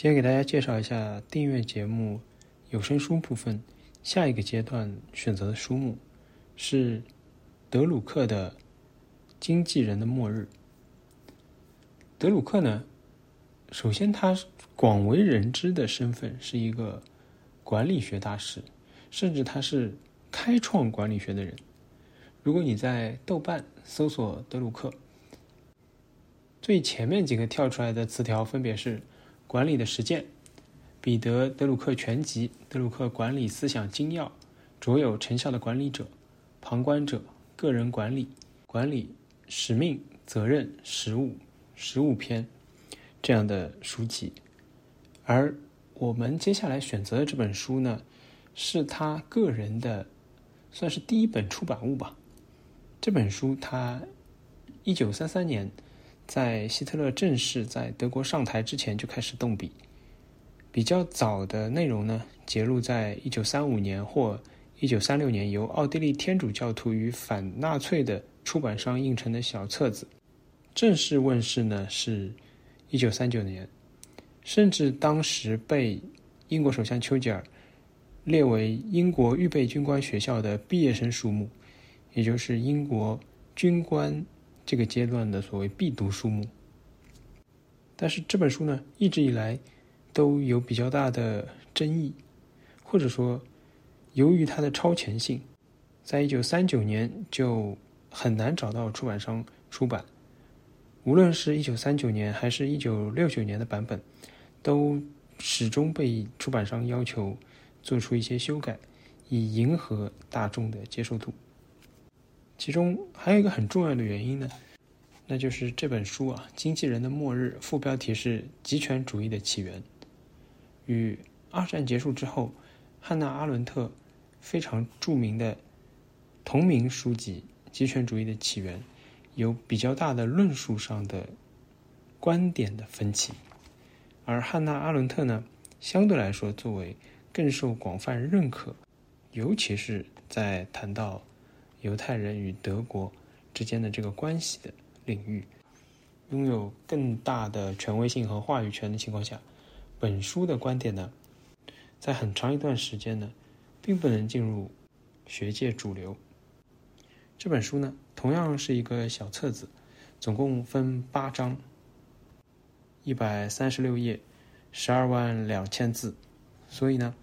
今天给大家介绍一下订阅节目有声书部分下一个阶段选择的书目是德鲁克的《经纪人的末日》。德鲁克呢，首先他广为人知的身份是一个管理学大师，甚至他是开创管理学的人。如果你在豆瓣搜索德鲁克，最前面几个跳出来的词条分别是“管理的实践”、“彼得·德鲁克全集”、“德鲁克管理思想精要”、“卓有成效的管理者”、“旁观者”、“个人管理”、“管理使命、责任、实务”、“实务篇”这样的书籍。而我们接下来选择的这本书呢，是他个人的，算是第一本出版物吧。这本书，他一九三三年在希特勒正式在德国上台之前就开始动笔。比较早的内容呢，揭露在一九三五年或一九三六年由奥地利天主教徒与反纳粹的出版商印成的小册子。正式问世呢，是一九三九年，甚至当时被英国首相丘吉尔列为英国预备军官学校的毕业生数目。也就是英国军官这个阶段的所谓必读书目，但是这本书呢，一直以来都有比较大的争议，或者说，由于它的超前性，在一九三九年就很难找到出版商出版，无论是一九三九年还是一九六九年的版本，都始终被出版商要求做出一些修改，以迎合大众的接受度。其中还有一个很重要的原因呢，那就是这本书啊，《经纪人的末日》副标题是“极权主义的起源”。与二战结束之后，汉娜·阿伦特非常著名的同名书籍《极权主义的起源》有比较大的论述上的观点的分歧，而汉娜·阿伦特呢，相对来说作为更受广泛认可，尤其是在谈到。犹太人与德国之间的这个关系的领域，拥有更大的权威性和话语权的情况下，本书的观点呢，在很长一段时间呢，并不能进入学界主流。这本书呢，同样是一个小册子，总共分八章，一百三十六页，十二万两千字，所以呢，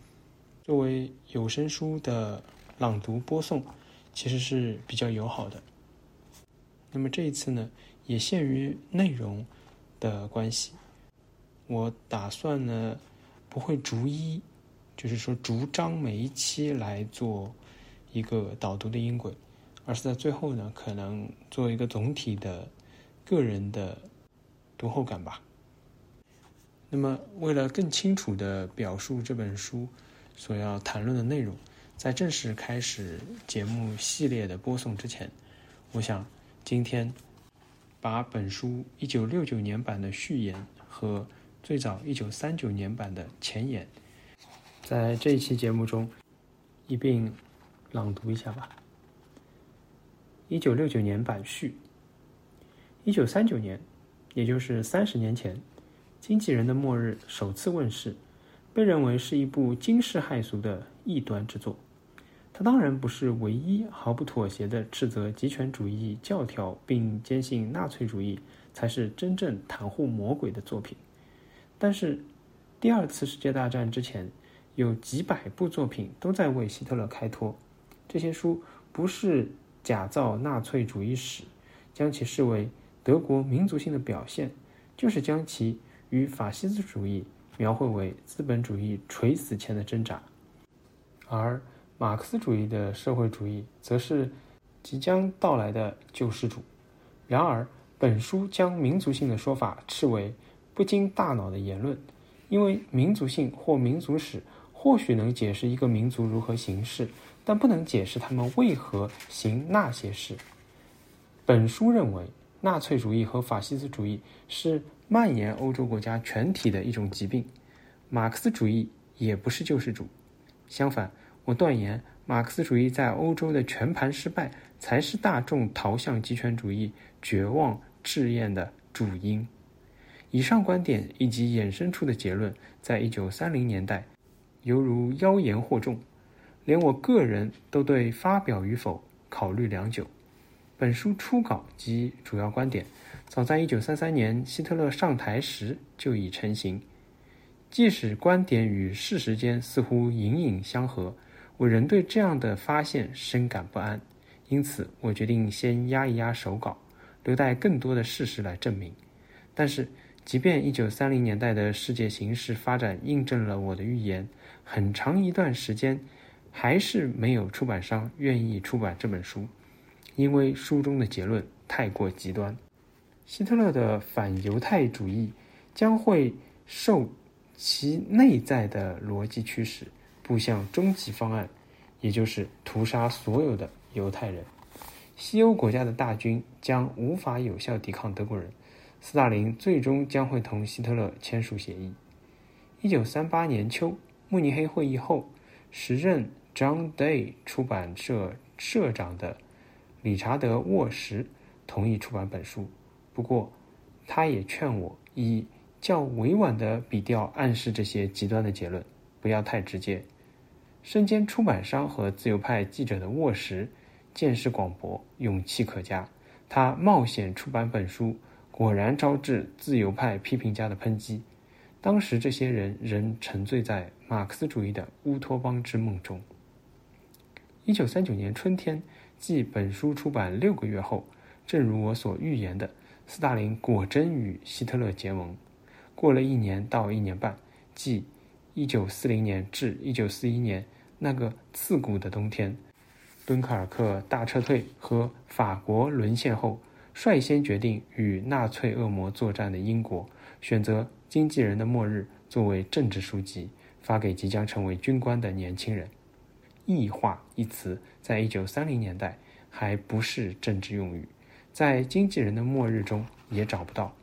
作为有声书的朗读播送。其实是比较友好的。那么这一次呢，也限于内容的关系，我打算呢不会逐一，就是说逐章每一期来做一个导读的音轨，而是在最后呢，可能做一个总体的个人的读后感吧。那么为了更清楚的表述这本书所要谈论的内容。在正式开始节目系列的播送之前，我想今天把本书一九六九年版的序言和最早一九三九年版的前言，在这一期节目中一并朗读一下吧。一九六九年版序，一九三九年，也就是三十年前，《经纪人的末日》首次问世，被认为是一部惊世骇俗的异端之作。他当然不是唯一毫不妥协地斥责极权主义教条，并坚信纳粹主义才是真正袒护魔鬼的作品。但是，第二次世界大战之前，有几百部作品都在为希特勒开脱。这些书不是假造纳粹主义史，将其视为德国民族性的表现，就是将其与法西斯主义描绘为资本主义垂死前的挣扎，而。马克思主义的社会主义则是即将到来的救世主。然而，本书将民族性的说法斥为不经大脑的言论，因为民族性或民族史或许能解释一个民族如何行事，但不能解释他们为何行那些事。本书认为，纳粹主义和法西斯主义是蔓延欧洲国家全体的一种疾病，马克思主义也不是救世主，相反。我断言，马克思主义在欧洲的全盘失败，才是大众逃向极权主义绝望至厌的主因。以上观点以及衍生出的结论，在一九三零年代犹如妖言惑众，连我个人都对发表与否考虑良久。本书初稿及主要观点，早在一九三三年希特勒上台时就已成型。即使观点与事实间似乎隐隐相合，我仍对这样的发现深感不安。因此，我决定先压一压手稿，留待更多的事实来证明。但是，即便一九三零年代的世界形势发展印证了我的预言，很长一段时间还是没有出版商愿意出版这本书，因为书中的结论太过极端。希特勒的反犹太主义将会受其内在的逻辑驱使，步向终极方案，也就是屠杀所有的犹太人。西欧国家的大军将无法有效抵抗德国人。斯大林最终将会同希特勒签署协议。一九三八年秋，慕尼黑会议后，时任 John Day 出版社社长的理查德·沃什同意出版本书。不过，他也劝我以较委婉的笔调暗示这些极端的结论，不要太直接。身兼出版商和自由派记者的沃什，见识广博，勇气可嘉。他冒险出版本书。果然招致自由派批评家的抨击。当时这些人仍沉醉在马克思主义的乌托邦之梦中。一九三九年春天，继本书出版六个月后，正如我所预言的，斯大林果真与希特勒结盟。过了一年到一年半，即一九四零年至一九四一年那个刺骨的冬天，敦刻尔克大撤退和法国沦陷后。率先决定与纳粹恶魔作战的英国，选择《经纪人的末日》作为政治书籍，发给即将成为军官的年轻人。异化一词在一九三零年代还不是政治用语，在《经纪人的末日》中也找不到。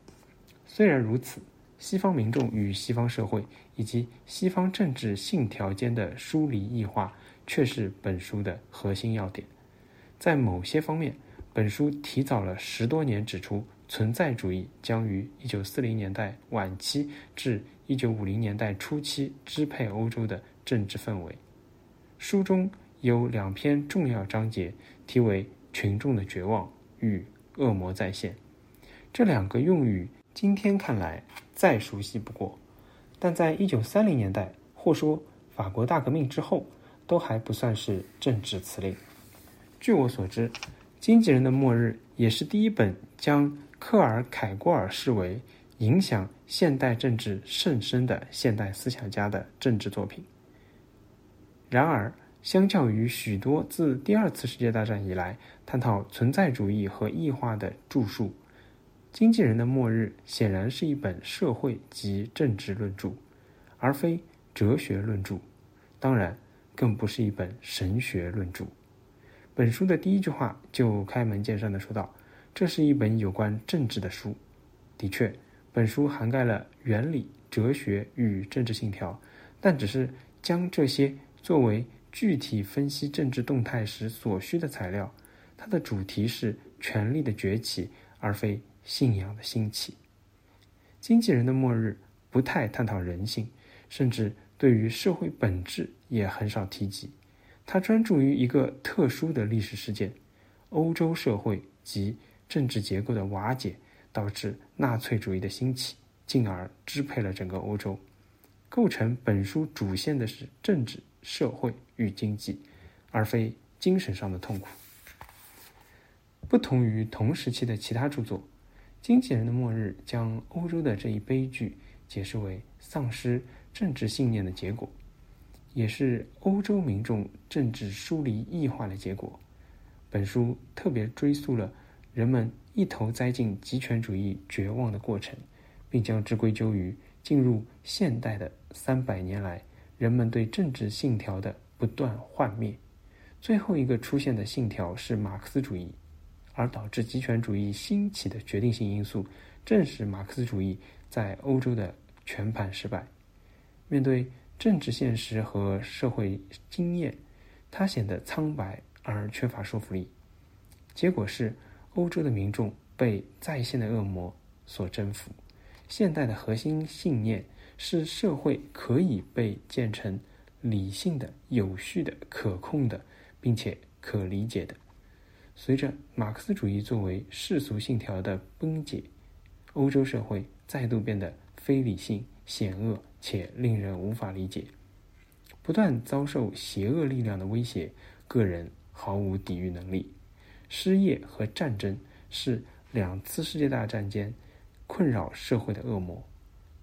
虽然如此，西方民众与西方社会以及西方政治信条间的疏离异化，却是本书的核心要点。在某些方面。本书提早了十多年指出，存在主义将于一九四零年代晚期至一九五零年代初期支配欧洲的政治氛围。书中有两篇重要章节，题为“群众的绝望”与“恶魔再现”。这两个用语今天看来再熟悉不过，但在一九三零年代或说法国大革命之后，都还不算是政治辞令。据我所知。《经纪人的末日》也是第一本将克尔凯郭尔视为影响现代政治甚深的现代思想家的政治作品。然而，相较于许多自第二次世界大战以来探讨存在主义和异化的著述，《经纪人的末日》显然是一本社会及政治论著，而非哲学论著，当然，更不是一本神学论著。本书的第一句话就开门见山的说道：“这是一本有关政治的书。”的确，本书涵盖了原理、哲学与政治信条，但只是将这些作为具体分析政治动态时所需的材料。它的主题是权力的崛起，而非信仰的兴起。经纪人的末日不太探讨人性，甚至对于社会本质也很少提及。他专注于一个特殊的历史事件：欧洲社会及政治结构的瓦解，导致纳粹主义的兴起，进而支配了整个欧洲。构成本书主线的是政治、社会与经济，而非精神上的痛苦。不同于同时期的其他著作，《经纪人的末日》将欧洲的这一悲剧解释为丧失政治信念的结果。也是欧洲民众政治疏离异化的结果。本书特别追溯了人们一头栽进极权主义绝望的过程，并将之归咎于进入现代的三百年来人们对政治信条的不断幻灭。最后一个出现的信条是马克思主义，而导致极权主义兴起的决定性因素正是马克思主义在欧洲的全盘失败。面对。政治现实和社会经验，他显得苍白而缺乏说服力。结果是，欧洲的民众被在线的恶魔所征服，现代的核心信念是社会可以被建成理性的、有序的、可控的，并且可理解的。随着马克思主义作为世俗信条的崩解，欧洲社会再度变得非理性、险恶且令人无法理解，不断遭受邪恶力量的威胁，个人毫无抵御能力。失业和战争是两次世界大战间困扰社会的恶魔。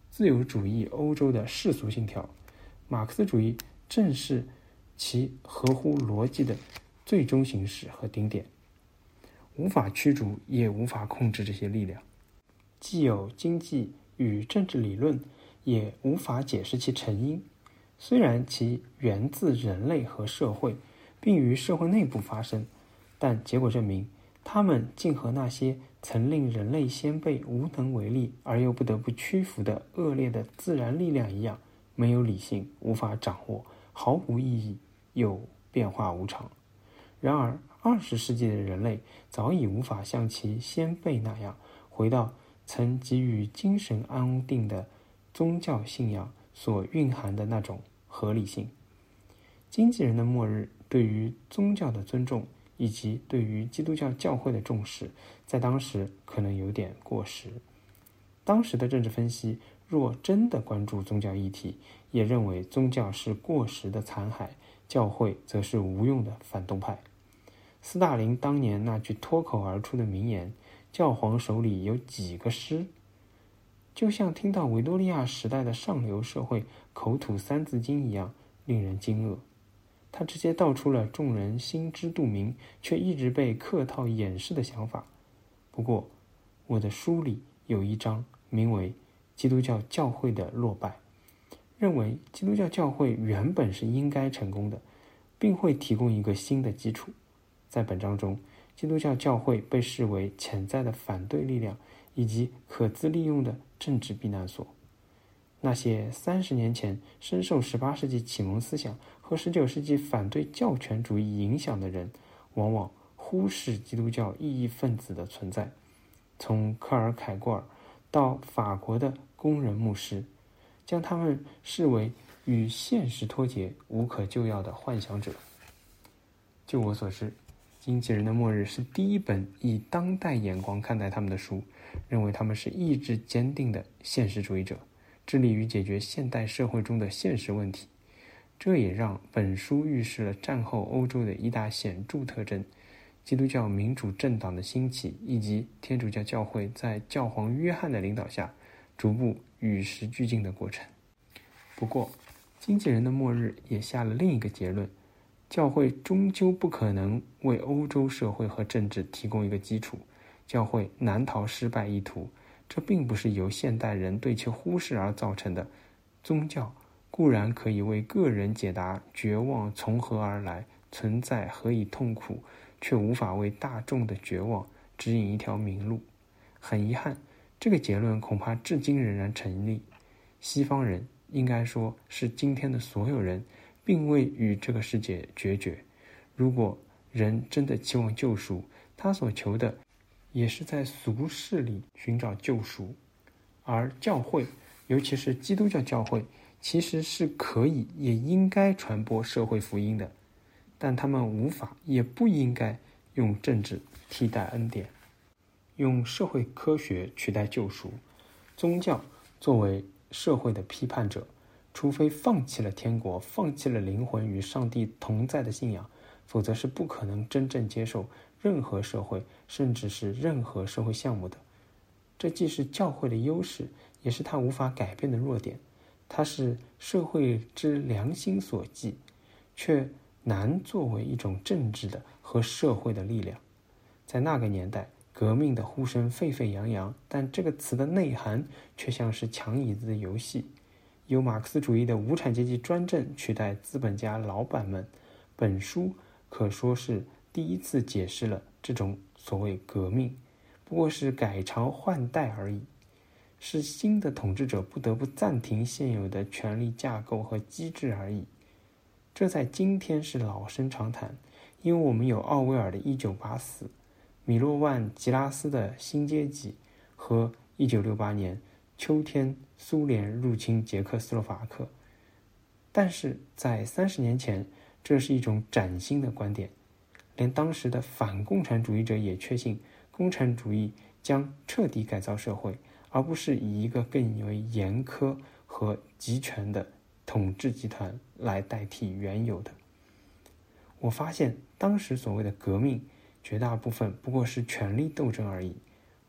自由主义欧洲的世俗信条，马克思主义正是其合乎逻辑的最终形式和顶点。无法驱逐也无法控制这些力量，既有经济与政治理论，也无法解释其成因。虽然其源自人类和社会，并于社会内部发生，但结果证明，他们竟和那些曾令人类先辈无能为力而又不得不屈服的恶劣的自然力量一样，没有理性，无法掌握，毫无意义，又变化无常。然而。二十世纪的人类早已无法像其先辈那样回到曾给予精神安定的宗教信仰所蕴含的那种合理性。经纪人的末日对于宗教的尊重以及对于基督教教会的重视，在当时可能有点过时。当时的政治分析若真的关注宗教议题，也认为宗教是过时的残骸，教会则是无用的反动派。斯大林当年那句脱口而出的名言：“教皇手里有几个师？”就像听到维多利亚时代的上流社会口吐《三字经》一样，令人惊愕。他直接道出了众人心知肚明却一直被客套掩饰的想法。不过，我的书里有一章名为《基督教教会的落败》，认为基督教教会原本是应该成功的，并会提供一个新的基础。在本章中，基督教教会被视为潜在的反对力量以及可资利用的政治避难所。那些三十年前深受十八世纪启蒙思想和十九世纪反对教权主义影响的人，往往忽视基督教异议分子的存在。从科尔凯郭尔到法国的工人牧师，将他们视为与现实脱节、无可救药的幻想者。就我所知。经纪人的末日是第一本以当代眼光看待他们的书，认为他们是意志坚定的现实主义者，致力于解决现代社会中的现实问题。这也让本书预示了战后欧洲的一大显著特征：基督教民主政党的兴起，以及天主教教会在教皇约翰的领导下逐步与时俱进的过程。不过，经纪人的末日也下了另一个结论。教会终究不可能为欧洲社会和政治提供一个基础，教会难逃失败一途。这并不是由现代人对其忽视而造成的。宗教固然可以为个人解答绝望从何而来、存在何以痛苦，却无法为大众的绝望指引一条明路。很遗憾，这个结论恐怕至今仍然成立。西方人应该说是今天的所有人。并未与这个世界决绝。如果人真的期望救赎，他所求的也是在俗世里寻找救赎。而教会，尤其是基督教教会，其实是可以也应该传播社会福音的，但他们无法也不应该用政治替代恩典，用社会科学取代救赎。宗教作为社会的批判者。除非放弃了天国，放弃了灵魂与上帝同在的信仰，否则是不可能真正接受任何社会，甚至是任何社会项目的。这既是教会的优势，也是他无法改变的弱点。它是社会之良心所寄，却难作为一种政治的和社会的力量。在那个年代，革命的呼声沸沸扬扬，但这个词的内涵却像是抢椅子的游戏。由马克思主义的无产阶级专政取代资本家老板们，本书可说是第一次解释了这种所谓革命，不过是改朝换代而已，是新的统治者不得不暂停现有的权力架构和机制而已。这在今天是老生常谈，因为我们有奥威尔的《一九八四》，米洛万吉拉斯的新阶级和一九六八年。秋天苏联入侵捷克斯洛伐克。但是在三十年前，这是一种崭新的观点，连当时的反共产主义者也确信，共产主义将彻底改造社会，而不是以一个更为严苛和集权的统治集团来代替原有的。我发现，当时所谓的革命，绝大部分不过是权力斗争而已。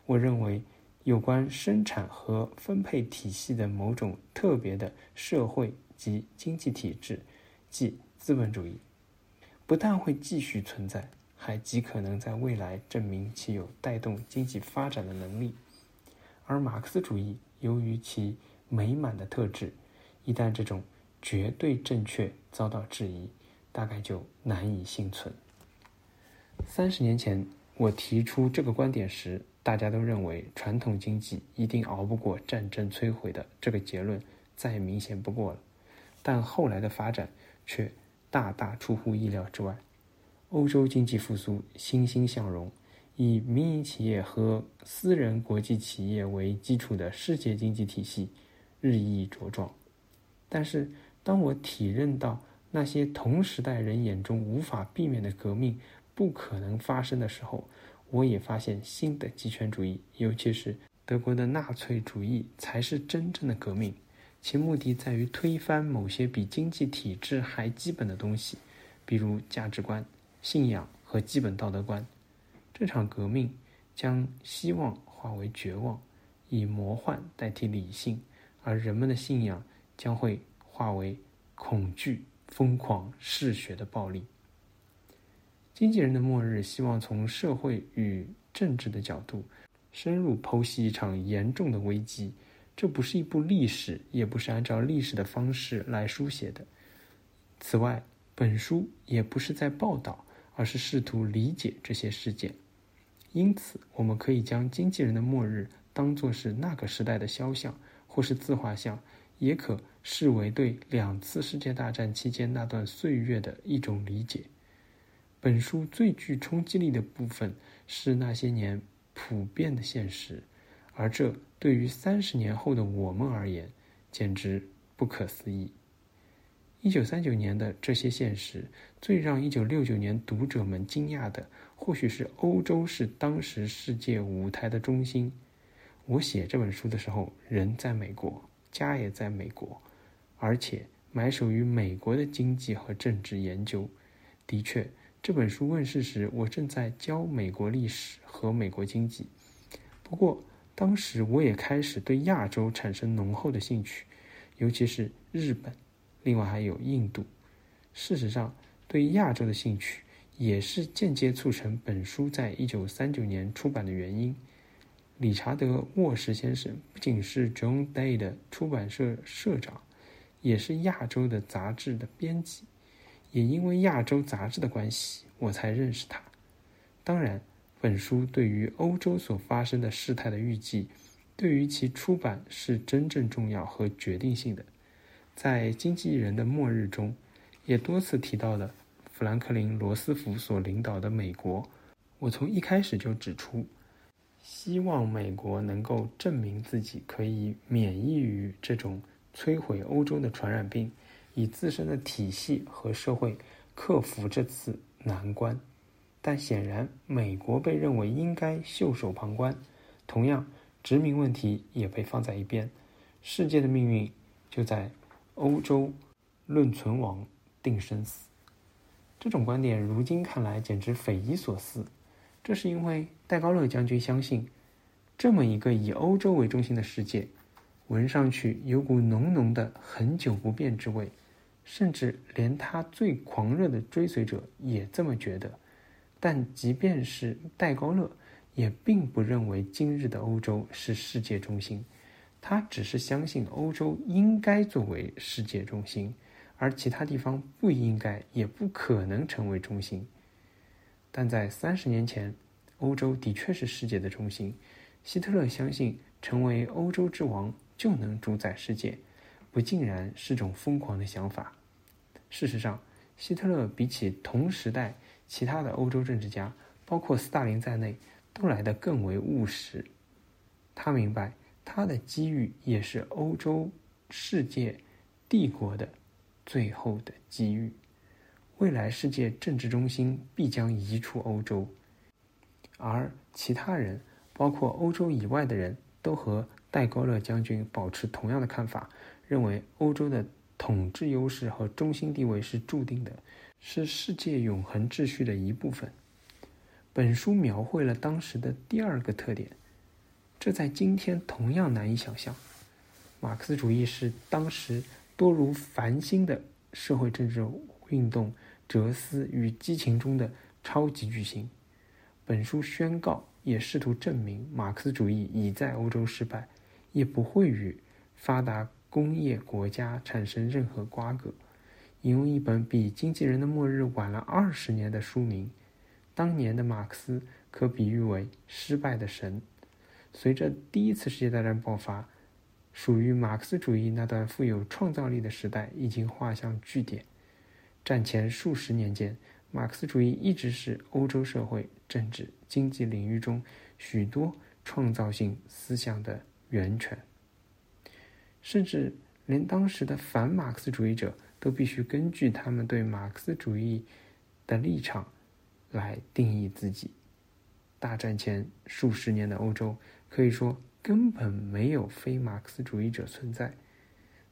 我认为，有关生产和分配体系的某种特别的社会及经济体制，即资本主义，不但会继续存在，还极可能在未来证明其有带动经济发展的能力。而马克思主义由于其美满的特质，一旦这种绝对正确遭到质疑，大概就难以幸存。三十年前，我提出这个观点时，大家都认为传统经济一定熬不过战争摧毁的这个结论再明显不过了。但后来的发展却大大出乎意料之外。欧洲经济复苏欣欣向荣，以民营企业和私人国际企业为基础的世界经济体系日益茁壮。但是，当我体认到，那些同时代人眼中无法避免的革命不可能发生的时候，我也发现新的极权主义，尤其是德国的纳粹主义，才是真正的革命。其目的在于推翻某些比经济体制还基本的东西，比如价值观、信仰和基本道德观。这场革命将希望化为绝望，以魔幻代替理性，而人们的信仰将会化为恐惧。疯狂嗜血的暴力。经纪人的末日希望从社会与政治的角度深入剖析一场严重的危机。这不是一部历史，也不是按照历史的方式来书写的。此外，本书也不是在报道，而是试图理解这些事件。因此，我们可以将经纪人的末日当作是那个时代的肖像，或是自画像。也可视为对两次世界大战期间那段岁月的一种理解。本书最具冲击力的部分是那些年普遍的现实，而这对于三十年后的我们而言，简直不可思议。一九三九年的这些现实，最让一九六九年读者们惊讶的，或许是欧洲是当时世界舞台的中心。我写这本书的时候，人在美国。家也在美国，而且埋首于美国的经济和政治研究。的确，这本书问世时，我正在教美国历史和美国经济。不过，当时我也开始对亚洲产生浓厚的兴趣，尤其是日本，另外还有印度。事实上，对亚洲的兴趣也是间接促成本书在一九三九年出版的原因。理查德·沃什先生不仅是 John Day 的出版社社长，也是亚洲的杂志的编辑。也因为亚洲杂志的关系，我才认识他。当然，本书对于欧洲所发生的事态的预计，对于其出版是真正重要和决定性的。在《经纪人的末日》中，也多次提到了富兰克林·罗斯福所领导的美国。我从一开始就指出。希望美国能够证明自己可以免疫于这种摧毁欧洲的传染病，以自身的体系和社会克服这次难关。但显然，美国被认为应该袖手旁观。同样，殖民问题也被放在一边。世界的命运就在欧洲，论存亡，定生死。这种观点如今看来简直匪夷所思。这是因为戴高乐将军相信，这么一个以欧洲为中心的世界，闻上去有股浓浓的恒久不变之味，甚至连他最狂热的追随者也这么觉得。但即便是戴高乐，也并不认为今日的欧洲是世界中心，他只是相信欧洲应该作为世界中心，而其他地方不应该也不可能成为中心。但在三十年前，欧洲的确是世界的中心。希特勒相信成为欧洲之王就能主宰世界，不尽然是种疯狂的想法。事实上，希特勒比起同时代其他的欧洲政治家，包括斯大林在内，都来得更为务实。他明白，他的机遇也是欧洲世界帝国的最后的机遇。未来世界政治中心必将移出欧洲，而其他人，包括欧洲以外的人都和戴高乐将军保持同样的看法，认为欧洲的统治优势和中心地位是注定的，是世界永恒秩序的一部分。本书描绘了当时的第二个特点，这在今天同样难以想象。马克思主义是当时多如繁星的社会政治运动。哲思与激情中的超级巨星。本书宣告，也试图证明，马克思主义已在欧洲失败，也不会与发达工业国家产生任何瓜葛。引用一本比《经纪人的末日》晚了二十年的书名，当年的马克思可比喻为失败的神。随着第一次世界大战爆发，属于马克思主义那段富有创造力的时代已经画上句点。战前数十年间，马克思主义一直是欧洲社会、政治、经济领域中许多创造性思想的源泉。甚至连当时的反马克思主义者都必须根据他们对马克思主义的立场来定义自己。大战前数十年的欧洲可以说根本没有非马克思主义者存在，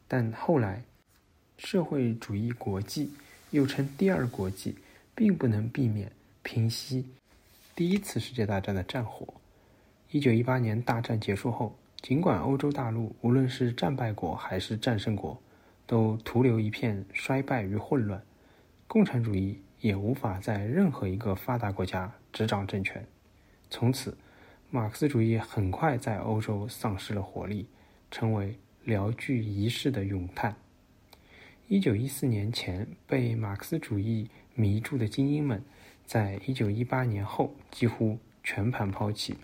但后来社会主义国际。又称第二国际，并不能避免平息第一次世界大战的战火。一九一八年大战结束后，尽管欧洲大陆无论是战败国还是战胜国，都徒留一片衰败与混乱，共产主义也无法在任何一个发达国家执掌政权。从此，马克思主义很快在欧洲丧失了活力，成为聊具一世的咏叹。一九一四年前被马克思主义迷住的精英们，在一九一八年后几乎全盘抛弃，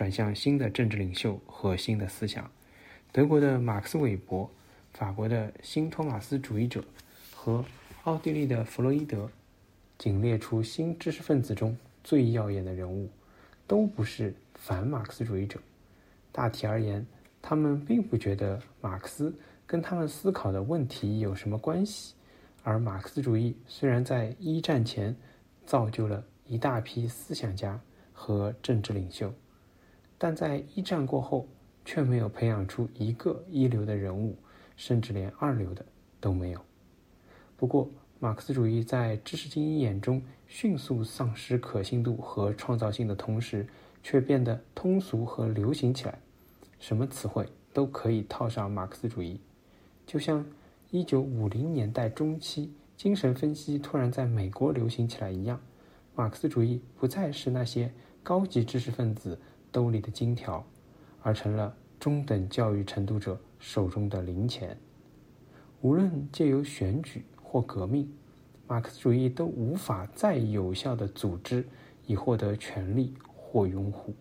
转向新的政治领袖和新的思想。德国的马克思韦伯、法国的新托马斯主义者和奥地利的弗洛伊德，仅列出新知识分子中最耀眼的人物，都不是反马克思主义者。大体而言，他们并不觉得马克思。跟他们思考的问题有什么关系？而马克思主义虽然在一战前造就了一大批思想家和政治领袖，但在一战过后却没有培养出一个一流的人物，甚至连二流的都没有。不过，马克思主义在知识精英眼中迅速丧失可信度和创造性的同时，却变得通俗和流行起来，什么词汇都可以套上马克思主义。就像一九五零年代中期，精神分析突然在美国流行起来一样，马克思主义不再是那些高级知识分子兜里的金条，而成了中等教育程度者手中的零钱。无论借由选举或革命，马克思主义都无法再有效的组织以获得权力或拥护。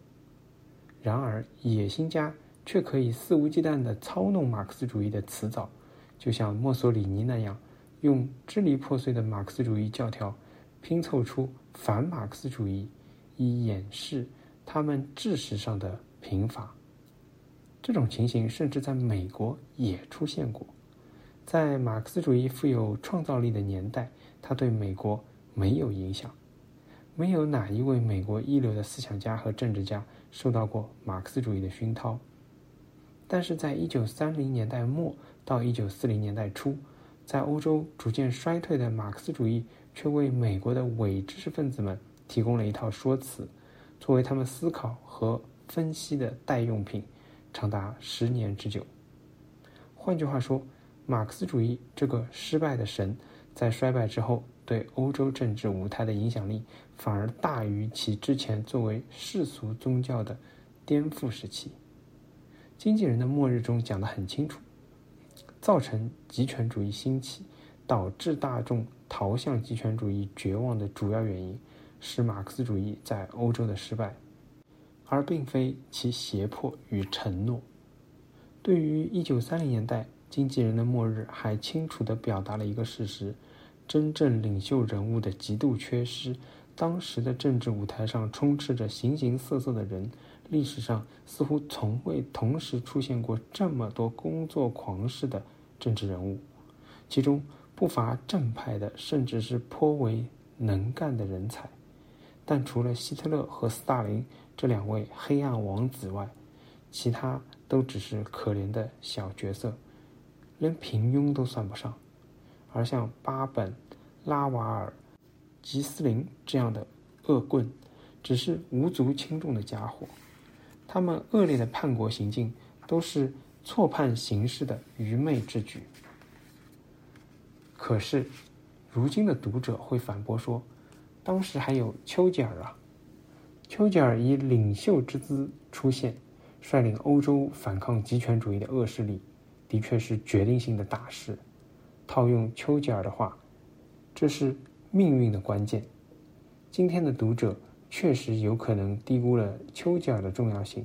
然而，野心家却可以肆无忌惮地操弄马克思主义的辞藻。就像墨索里尼那样，用支离破碎的马克思主义教条拼凑出反马克思主义，以掩饰他们知识上的贫乏。这种情形甚至在美国也出现过。在马克思主义富有创造力的年代，它对美国没有影响。没有哪一位美国一流的思想家和政治家受到过马克思主义的熏陶。但是在一九三零年代末。到一九四零年代初，在欧洲逐渐衰退的马克思主义，却为美国的伪知识分子们提供了一套说辞，作为他们思考和分析的代用品，长达十年之久。换句话说，马克思主义这个失败的神，在衰败之后，对欧洲政治舞台的影响力，反而大于其之前作为世俗宗教的颠覆时期。经纪人的末日中讲得很清楚。造成极权主义兴起，导致大众逃向极权主义绝望的主要原因，是马克思主义在欧洲的失败，而并非其胁迫与承诺。对于一九三零年代经纪人的末日，还清楚地表达了一个事实：真正领袖人物的极度缺失。当时的政治舞台上充斥着形形色色的人，历史上似乎从未同时出现过这么多工作狂式的政治人物，其中不乏正派的，甚至是颇为能干的人才。但除了希特勒和斯大林这两位黑暗王子外，其他都只是可怜的小角色，连平庸都算不上。而像巴本、拉瓦尔、吉斯林这样的恶棍，只是无足轻重的家伙。他们恶劣的叛国行径，都是错判形势的愚昧之举。可是，如今的读者会反驳说。当时还有丘吉尔啊，丘吉尔以领袖之姿出现，率领欧洲反抗极权主义的恶势力，的确是决定性的大事。套用丘吉尔的话，这是命运的关键。今天的读者确实有可能低估了丘吉尔的重要性。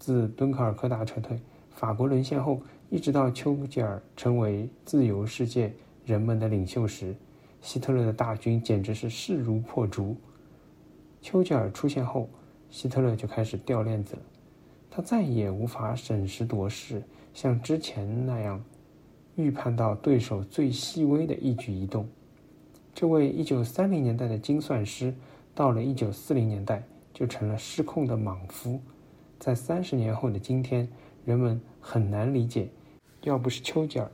自敦刻尔克大撤退、法国沦陷后，一直到丘吉尔成为自由世界人们的领袖时。希特勒的大军简直是势如破竹。丘吉尔出现后，希特勒就开始掉链子了。他再也无法审时度势，像之前那样预判到对手最细微的一举一动。这位1930年代的精算师，到了1940年代就成了失控的莽夫。在三十年后的今天，人们很难理解，要不是丘吉尔，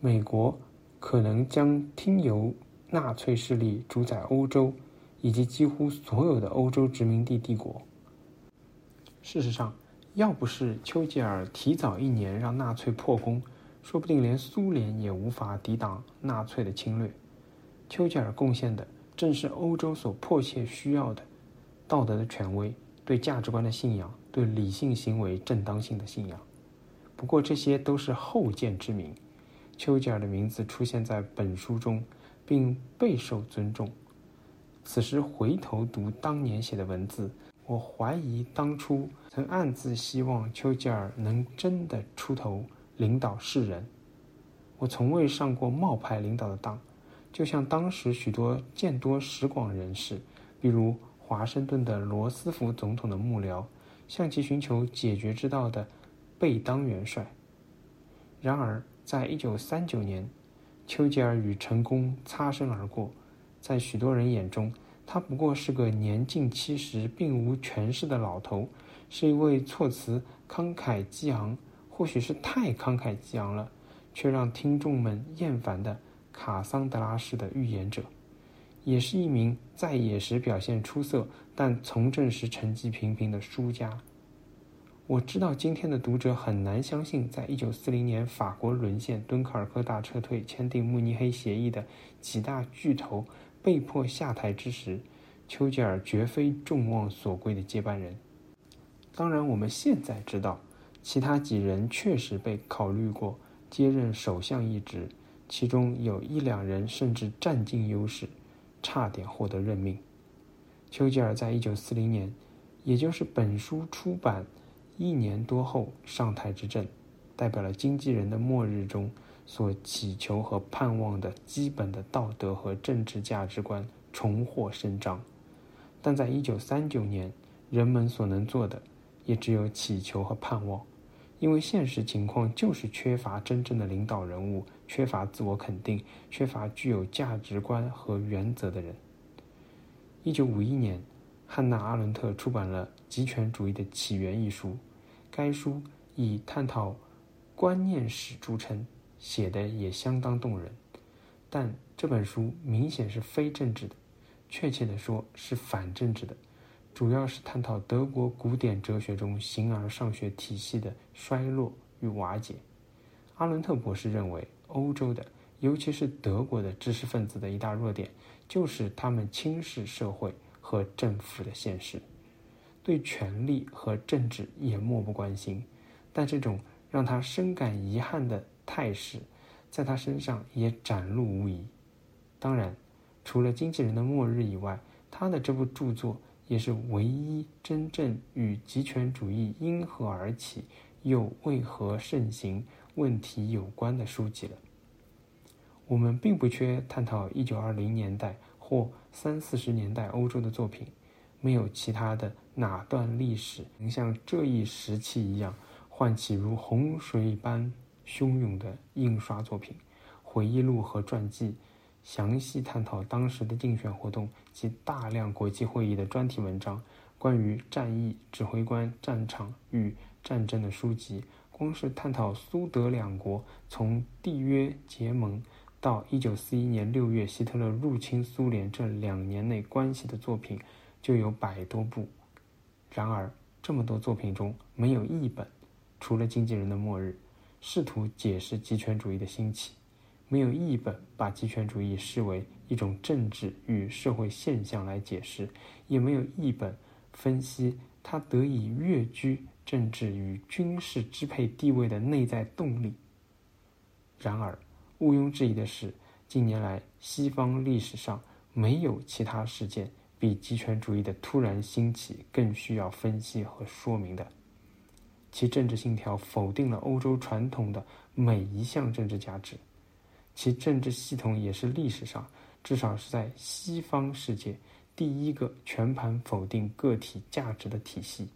美国可能将听由。纳粹势力主宰欧洲，以及几乎所有的欧洲殖民地帝国。事实上，要不是丘吉尔提早一年让纳粹破功，说不定连苏联也无法抵挡纳粹的侵略。丘吉尔贡献的正是欧洲所迫切需要的道德的权威、对价值观的信仰、对理性行为正当性的信仰。不过，这些都是后见之明。丘吉尔的名字出现在本书中。并备受尊重。此时回头读当年写的文字，我怀疑当初曾暗自希望丘吉尔能真的出头领导世人。我从未上过冒牌领导的当，就像当时许多见多识广人士，比如华盛顿的罗斯福总统的幕僚，向其寻求解决之道的贝当元帅。然而，在一九三九年。丘吉尔与成功擦身而过，在许多人眼中，他不过是个年近七十、并无权势的老头，是一位措辞慷慨激昂，或许是太慷慨激昂了，却让听众们厌烦的卡桑德拉式的预言者，也是一名在野时表现出色，但从政时成绩平平的输家。我知道今天的读者很难相信，在一九四零年法国沦陷、敦刻尔克大撤退、签订慕尼黑协议的几大巨头被迫下台之时，丘吉尔绝非众望所归的接班人。当然，我们现在知道，其他几人确实被考虑过接任首相一职，其中有一两人甚至占尽优势，差点获得任命。丘吉尔在一九四零年，也就是本书出版。一年多后上台执政，代表了经纪人的末日中所祈求和盼望的基本的道德和政治价值观重获伸张。但在一九三九年，人们所能做的也只有祈求和盼望，因为现实情况就是缺乏真正的领导人物，缺乏自我肯定，缺乏具有价值观和原则的人。一九五一年。汉娜·阿伦特出版了《极权主义的起源》一书，该书以探讨观念史著称，写的也相当动人。但这本书明显是非政治的，确切地说是反政治的，主要是探讨德国古典哲学中形而上学体系的衰落与瓦解。阿伦特博士认为，欧洲的，尤其是德国的知识分子的一大弱点，就是他们轻视社会。和政府的现实，对权力和政治也漠不关心，但这种让他深感遗憾的态势，在他身上也展露无遗。当然，除了《经纪人的末日》以外，他的这部著作也是唯一真正与极权主义因何而起又为何盛行问题有关的书籍了。我们并不缺探讨一九二零年代或。三四十年代欧洲的作品，没有其他的哪段历史能像这一时期一样，唤起如洪水般汹涌的印刷作品、回忆录和传记，详细探讨当时的竞选活动及大量国际会议的专题文章，关于战役、指挥官、战场与战争的书籍。光是探讨苏德两国从缔约结盟到一九四一年六月希特勒入侵苏联这两年内关系的作品。就有百多部，然而这么多作品中没有一本，除了《经纪人的末日》，试图解释极权主义的兴起；没有一本把极权主义视为一种政治与社会现象来解释；也没有一本分析它得以跃居政治与军事支配地位的内在动力。然而，毋庸置疑的是，近年来西方历史上没有其他事件。比极权主义的突然兴起更需要分析和说明的，其政治信条否定了欧洲传统的每一项政治价值，其政治系统也是历史上，至少是在西方世界第一个全盘否定个体价值的体系。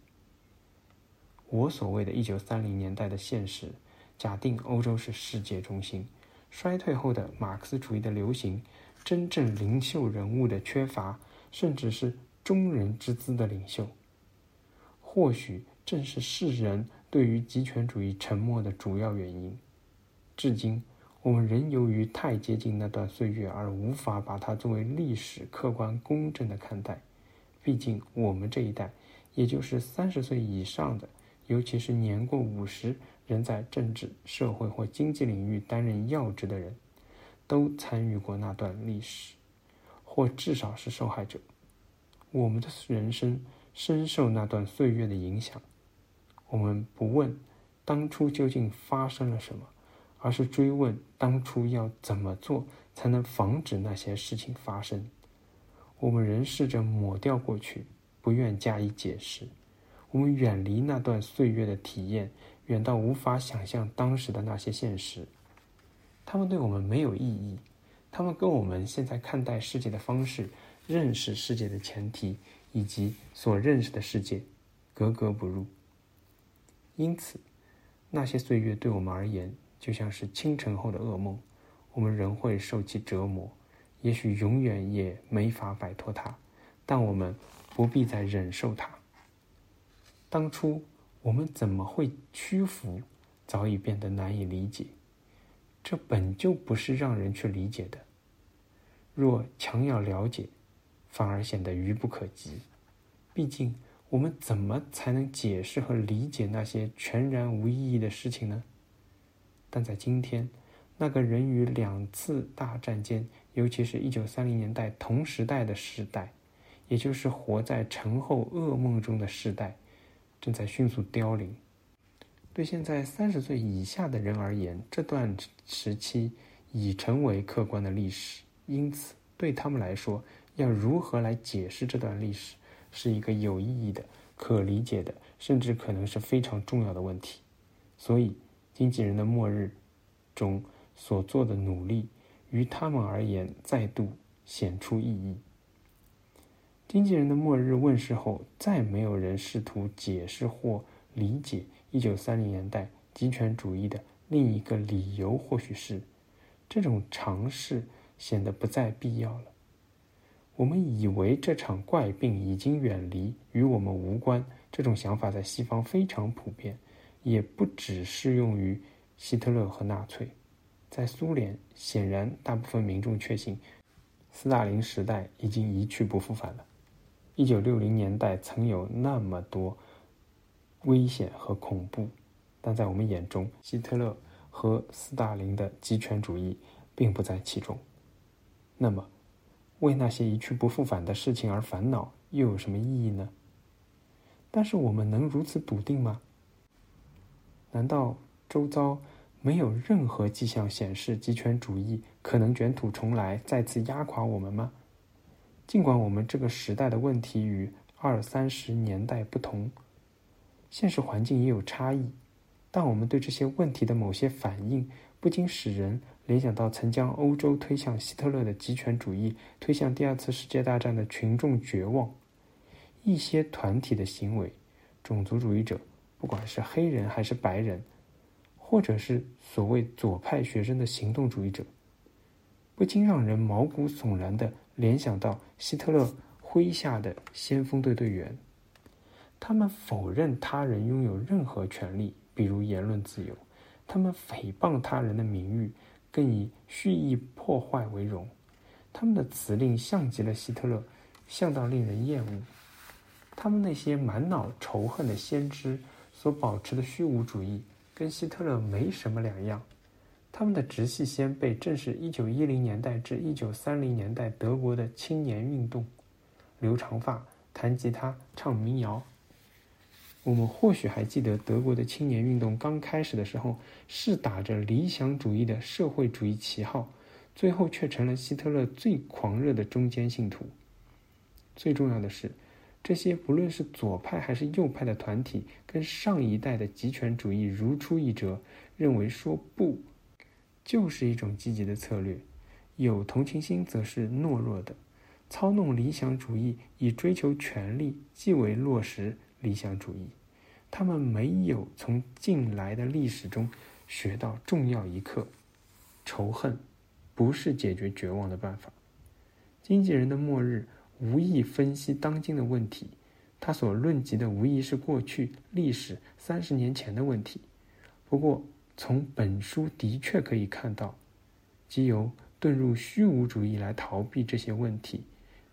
我所谓的一九三零年代的现实，假定欧洲是世界中心，衰退后的马克思主义的流行，真正领袖人物的缺乏。甚至是中人之资的领袖，或许正是世人对于极权主义沉默的主要原因。至今，我们仍由于太接近那段岁月而无法把它作为历史客观公正的看待。毕竟，我们这一代，也就是三十岁以上的，尤其是年过五十仍在政治、社会或经济领域担任要职的人，都参与过那段历史。或至少是受害者。我们的人生深受那段岁月的影响。我们不问当初究竟发生了什么，而是追问当初要怎么做才能防止那些事情发生。我们仍试着抹掉过去，不愿加以解释。我们远离那段岁月的体验，远到无法想象当时的那些现实。他们对我们没有意义。他们跟我们现在看待世界的方式、认识世界的前提以及所认识的世界格格不入。因此，那些岁月对我们而言就像是清晨后的噩梦，我们仍会受其折磨，也许永远也没法摆脱它，但我们不必再忍受它。当初我们怎么会屈服，早已变得难以理解。这本就不是让人去理解的。若强要了解，反而显得愚不可及。毕竟，我们怎么才能解释和理解那些全然无意义的事情呢？但在今天，那个人与两次大战间，尤其是一九三零年代同时代的时代，也就是活在陈后噩梦中的时代，正在迅速凋零。对现在三十岁以下的人而言，这段时期已成为客观的历史，因此对他们来说，要如何来解释这段历史，是一个有意义的、可理解的，甚至可能是非常重要的问题。所以，《经纪人的末日》中所做的努力，于他们而言再度显出意义。《经纪人的末日》问世后，再没有人试图解释或理解。一九三零年代极权主义的另一个理由，或许是这种尝试显得不再必要了。我们以为这场怪病已经远离，与我们无关。这种想法在西方非常普遍，也不只适用于希特勒和纳粹。在苏联，显然大部分民众确信，斯大林时代已经一去不复返了。一九六零年代曾有那么多。危险和恐怖，但在我们眼中，希特勒和斯大林的极权主义并不在其中。那么，为那些一去不复返的事情而烦恼，又有什么意义呢？但是我们能如此笃定吗？难道周遭没有任何迹象显示极权主义可能卷土重来，再次压垮我们吗？尽管我们这个时代的问题与二三十年代不同。现实环境也有差异，但我们对这些问题的某些反应，不禁使人联想到曾将欧洲推向希特勒的极权主义，推向第二次世界大战的群众绝望。一些团体的行为，种族主义者，不管是黑人还是白人，或者是所谓左派学生的行动主义者，不禁让人毛骨悚然地联想到希特勒麾下的先锋队队员。他们否认他人拥有任何权利，比如言论自由；他们诽谤他人的名誉，更以蓄意破坏为荣。他们的辞令像极了希特勒，像到令人厌恶。他们那些满脑仇恨的先知所保持的虚无主义，跟希特勒没什么两样。他们的直系先辈正是1910年代至1930年代德国的青年运动，留长发，弹吉他，唱民谣。我们或许还记得，德国的青年运动刚开始的时候是打着理想主义的社会主义旗号。最后却成了希特勒最狂热的中间信徒。最重要的是，这些不论是左派还是右派的团体，跟上一代的极权主义如出一辙，认为说不就是一种积极的策略。有同情心则是懦弱的，操弄理想主义以追求权力，即为落实理想主义。他们没有从近来的历史中学到重要一课：仇恨。不是解决绝望的办法。经纪人的末日无意分析当今的问题，他所论及的无疑是过去历史三十年前的问题。不过，从本书的确可以看到，即由遁入虚无主义来逃避这些问题，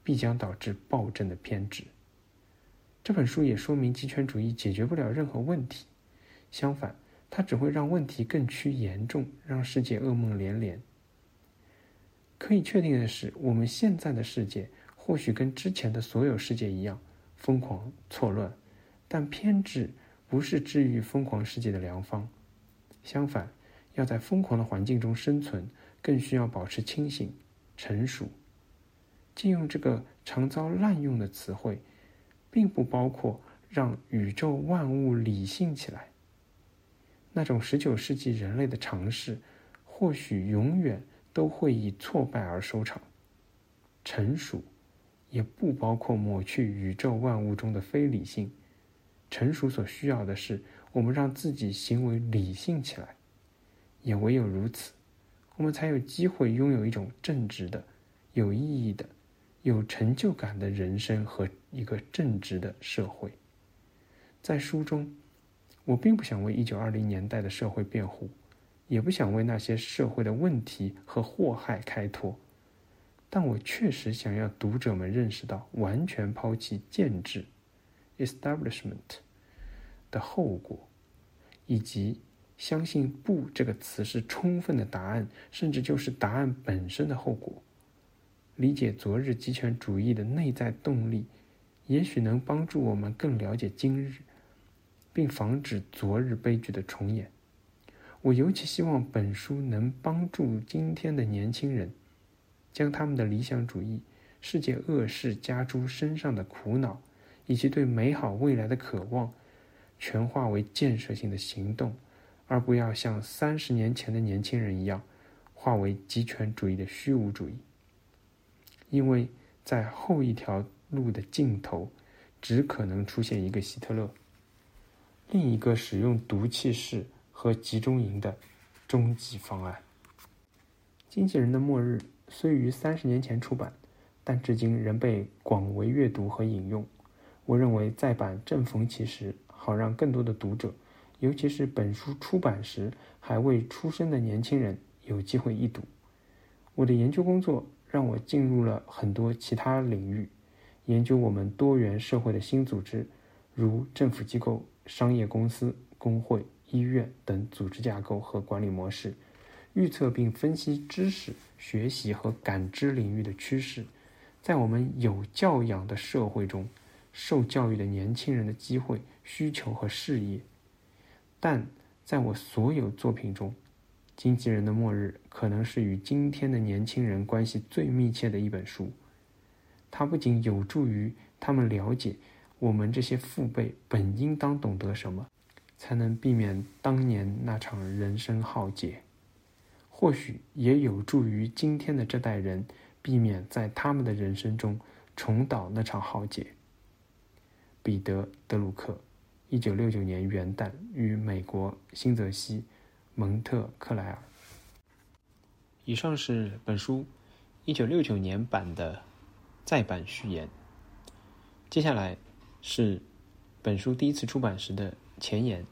必将导致暴政的偏执。这本书也说明极权主义解决不了任何问题，相反，它只会让问题更趋严重，让世界噩梦连连。可以确定的是，我们现在的世界或许跟之前的所有世界一样疯狂错乱，但偏执不是治愈疯狂世界的良方。相反，要在疯狂的环境中生存，更需要保持清醒、成熟。借用这个常遭滥用的词汇，并不包括让宇宙万物理性起来。那种十九世纪人类的尝试，或许永远。都会以挫败而收场。成熟，也不包括抹去宇宙万物中的非理性。成熟所需要的是，我们让自己行为理性起来。也唯有如此，我们才有机会拥有一种正直的、有意义的、有成就感的人生和一个正直的社会。在书中，我并不想为一九二零年代的社会辩护。也不想为那些社会的问题和祸害开脱，但我确实想要读者们认识到，完全抛弃建制 （establishment） 的后果，以及相信“不”这个词是充分的答案，甚至就是答案本身的后果。理解昨日极权主义的内在动力，也许能帮助我们更了解今日，并防止昨日悲剧的重演。我尤其希望本书能帮助今天的年轻人，将他们的理想主义、世界恶事加诸身上的苦恼，以及对美好未来的渴望，全化为建设性的行动，而不要像三十年前的年轻人一样，化为极权主义的虚无主义。因为在后一条路的尽头，只可能出现一个希特勒，另一个使用毒气室。和集中营的终极方案，《经纪人的末日》虽于三十年前出版，但至今仍被广为阅读和引用。我认为再版正逢其时，好让更多的读者，尤其是本书出版时还未出生的年轻人有机会一读。我的研究工作让我进入了很多其他领域，研究我们多元社会的新组织，如政府机构、商业公司、工会。医院等组织架构和管理模式，预测并分析知识、学习和感知领域的趋势，在我们有教养的社会中，受教育的年轻人的机会、需求和事业。但在我所有作品中，《经纪人的末日》可能是与今天的年轻人关系最密切的一本书。它不仅有助于他们了解我们这些父辈本应当懂得什么。才能避免当年那场人生浩劫，或许也有助于今天的这代人避免在他们的人生中重蹈那场浩劫。彼得·德鲁克，一九六九年元旦于美国新泽西蒙特克莱尔。以上是本书一九六九年版的再版序言。接下来是本书第一次出版时的前言。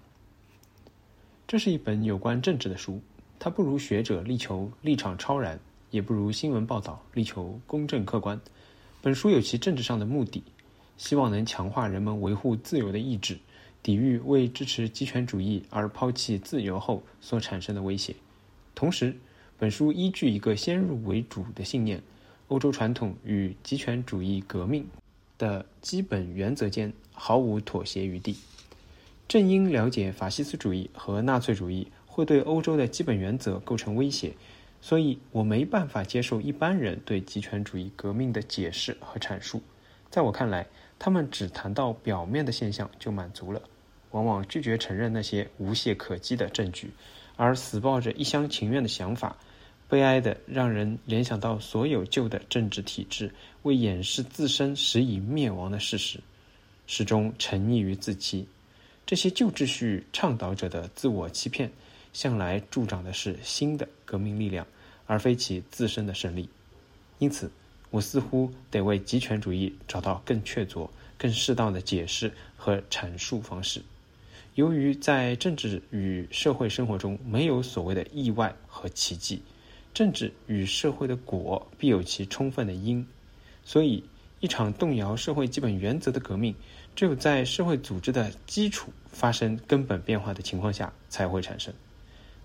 这是一本有关政治的书，它不如学者力求立场超然，也不如新闻报道力求公正客观。本书有其政治上的目的，希望能强化人们维护自由的意志，抵御为支持极权主义而抛弃自由后所产生的威胁。同时，本书依据一个先入为主的信念：欧洲传统与极权主义革命的基本原则间毫无妥协余地。正因了解法西斯主义和纳粹主义会对欧洲的基本原则构成威胁，所以我没办法接受一般人对极权主义革命的解释和阐述。在我看来，他们只谈到表面的现象就满足了，往往拒绝承认那些无懈可击的证据，而死抱着一厢情愿的想法，悲哀的让人联想到所有旧的政治体制为掩饰自身时已灭亡的事实，始终沉溺于自欺。这些旧秩序倡导者的自我欺骗，向来助长的是新的革命力量，而非其自身的胜利。因此，我似乎得为极权主义找到更确凿、更适当的解释和阐述方式。由于在政治与社会生活中没有所谓的意外和奇迹，政治与社会的果必有其充分的因，所以一场动摇社会基本原则的革命。只有在社会组织的基础发生根本变化的情况下才会产生，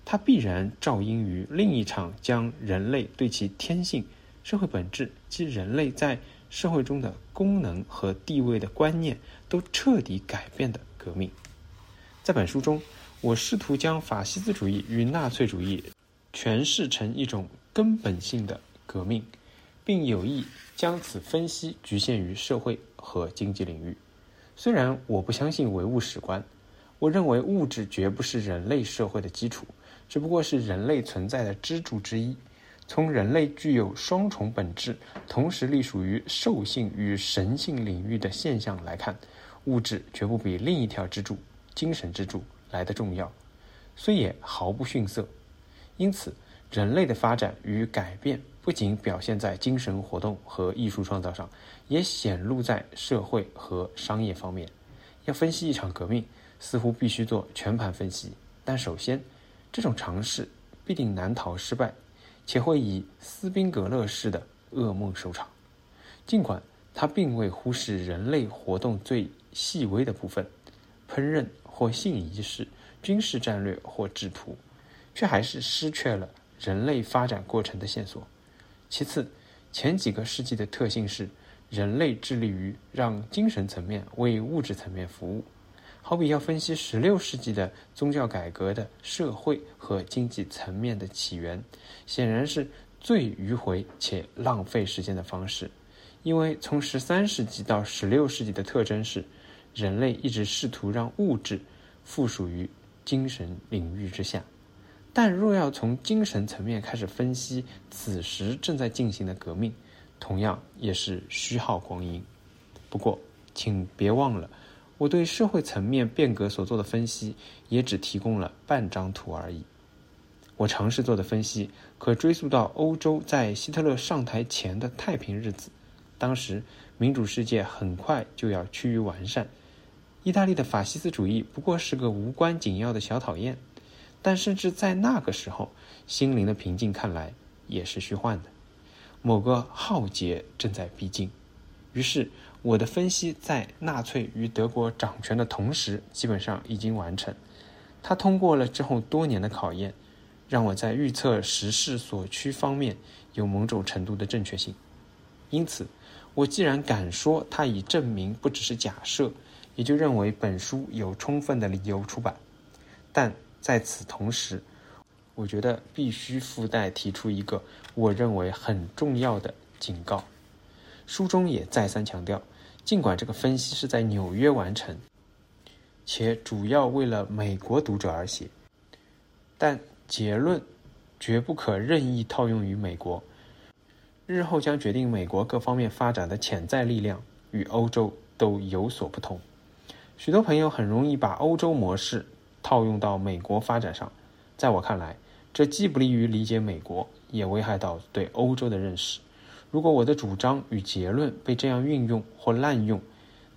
它必然照应于另一场将人类对其天性、社会本质及人类在社会中的功能和地位的观念都彻底改变的革命。在本书中，我试图将法西斯主义与纳粹主义诠释成一种根本性的革命，并有意将此分析局限于社会和经济领域。虽然我不相信唯物史观，我认为物质绝不是人类社会的基础，只不过是人类存在的支柱之一。从人类具有双重本质，同时隶属于兽性与神性领域的现象来看，物质绝不比另一条支柱——精神支柱来得重要，虽也毫不逊色。因此，人类的发展与改变。不仅表现在精神活动和艺术创造上，也显露在社会和商业方面。要分析一场革命，似乎必须做全盘分析。但首先，这种尝试必定难逃失败，且会以斯宾格勒式的噩梦收场。尽管他并未忽视人类活动最细微的部分，烹饪或性仪式、军事战略或制图，却还是失去了人类发展过程的线索。其次，前几个世纪的特性是，人类致力于让精神层面为物质层面服务。好比要分析16世纪的宗教改革的社会和经济层面的起源，显然是最迂回且浪费时间的方式。因为从13世纪到16世纪的特征是，人类一直试图让物质附属于精神领域之下。但若要从精神层面开始分析此时正在进行的革命，同样也是虚耗光阴。不过，请别忘了，我对社会层面变革所做的分析也只提供了半张图而已。我尝试做的分析可追溯到欧洲在希特勒上台前的太平日子，当时民主世界很快就要趋于完善，意大利的法西斯主义不过是个无关紧要的小讨厌。但甚至在那个时候，心灵的平静看来也是虚幻的。某个浩劫正在逼近，于是我的分析在纳粹与德国掌权的同时基本上已经完成。他通过了之后多年的考验，让我在预测时势所趋方面有某种程度的正确性。因此，我既然敢说他已证明不只是假设，也就认为本书有充分的理由出版。但。在此同时，我觉得必须附带提出一个我认为很重要的警告。书中也再三强调，尽管这个分析是在纽约完成，且主要为了美国读者而写，但结论绝不可任意套用于美国。日后将决定美国各方面发展的潜在力量与欧洲都有所不同。许多朋友很容易把欧洲模式套用到美国发展上，在我看来，这既不利于理解美国，也危害到对欧洲的认识。如果我的主张与结论被这样运用或滥用，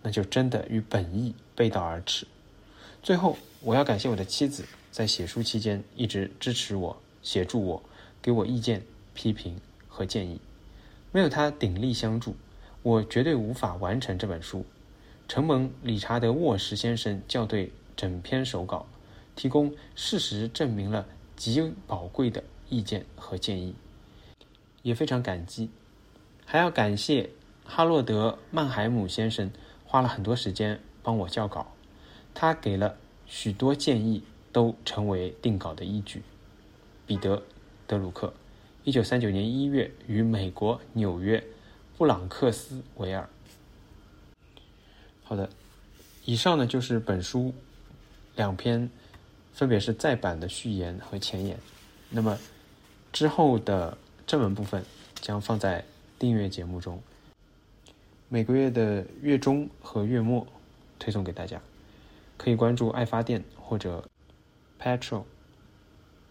那就真的与本意背道而驰。最后，我要感谢我的妻子，在写书期间一直支持我、协助我、给我意见、批评和建议。没有她鼎力相助，我绝对无法完成这本书。承蒙理查德·沃什先生校对整篇手稿，提供事实证明了极宝贵的意见和建议，也非常感激。还要感谢哈洛德·曼海姆先生，花了很多时间帮我校稿，他给了许多建议，都成为定稿的依据。彼得·德鲁克，一九三九年一月于美国纽约布朗克斯维尔。好的，以上呢就是本书两篇，分别是再版的序言和前言。那么之后的正文部分将放在订阅节目中，每个月的月中和月末推送给大家。可以关注爱发电或者 Petrol，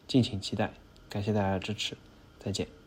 敬请期待。感谢大家的支持，再见。